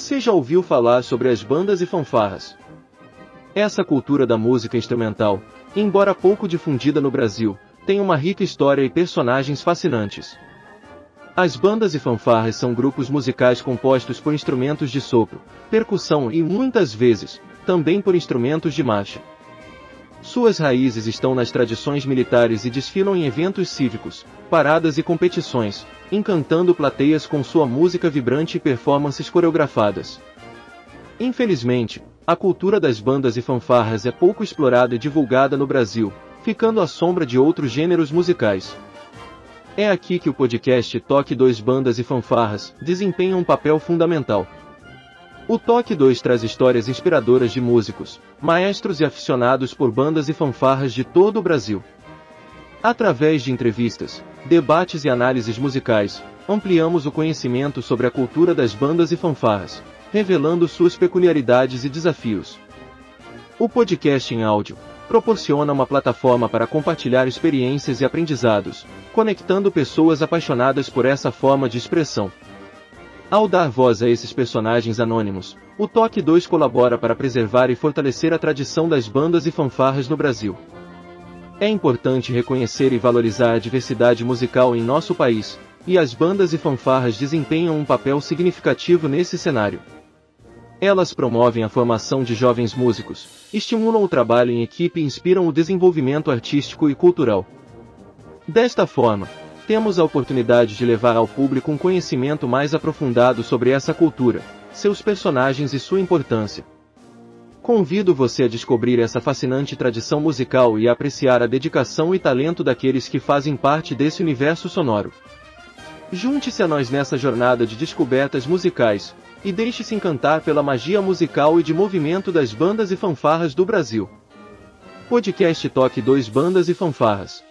Você já ouviu falar sobre as bandas e fanfarras? Essa cultura da música instrumental, embora pouco difundida no Brasil, tem uma rica história e personagens fascinantes. As bandas e fanfarras são grupos musicais compostos por instrumentos de sopro, percussão e, muitas vezes, também por instrumentos de marcha. Suas raízes estão nas tradições militares e desfilam em eventos cívicos, paradas e competições, encantando plateias com sua música vibrante e performances coreografadas. Infelizmente, a cultura das bandas e fanfarras é pouco explorada e divulgada no Brasil, ficando à sombra de outros gêneros musicais. É aqui que o podcast Toque 2 Bandas e Fanfarras desempenha um papel fundamental. O Toque 2 traz histórias inspiradoras de músicos, maestros e aficionados por bandas e fanfarras de todo o Brasil. Através de entrevistas, debates e análises musicais, ampliamos o conhecimento sobre a cultura das bandas e fanfarras, revelando suas peculiaridades e desafios. O podcast em áudio proporciona uma plataforma para compartilhar experiências e aprendizados, conectando pessoas apaixonadas por essa forma de expressão. Ao dar voz a esses personagens anônimos, o Toque 2 colabora para preservar e fortalecer a tradição das bandas e fanfarras no Brasil. É importante reconhecer e valorizar a diversidade musical em nosso país, e as bandas e fanfarras desempenham um papel significativo nesse cenário. Elas promovem a formação de jovens músicos, estimulam o trabalho em equipe e inspiram o desenvolvimento artístico e cultural. Desta forma, temos a oportunidade de levar ao público um conhecimento mais aprofundado sobre essa cultura, seus personagens e sua importância. Convido você a descobrir essa fascinante tradição musical e a apreciar a dedicação e talento daqueles que fazem parte desse universo sonoro. Junte-se a nós nessa jornada de descobertas musicais, e deixe-se encantar pela magia musical e de movimento das bandas e fanfarras do Brasil. Podcast Toque 2 Bandas e Fanfarras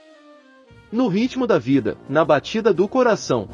no ritmo da vida, na batida do coração.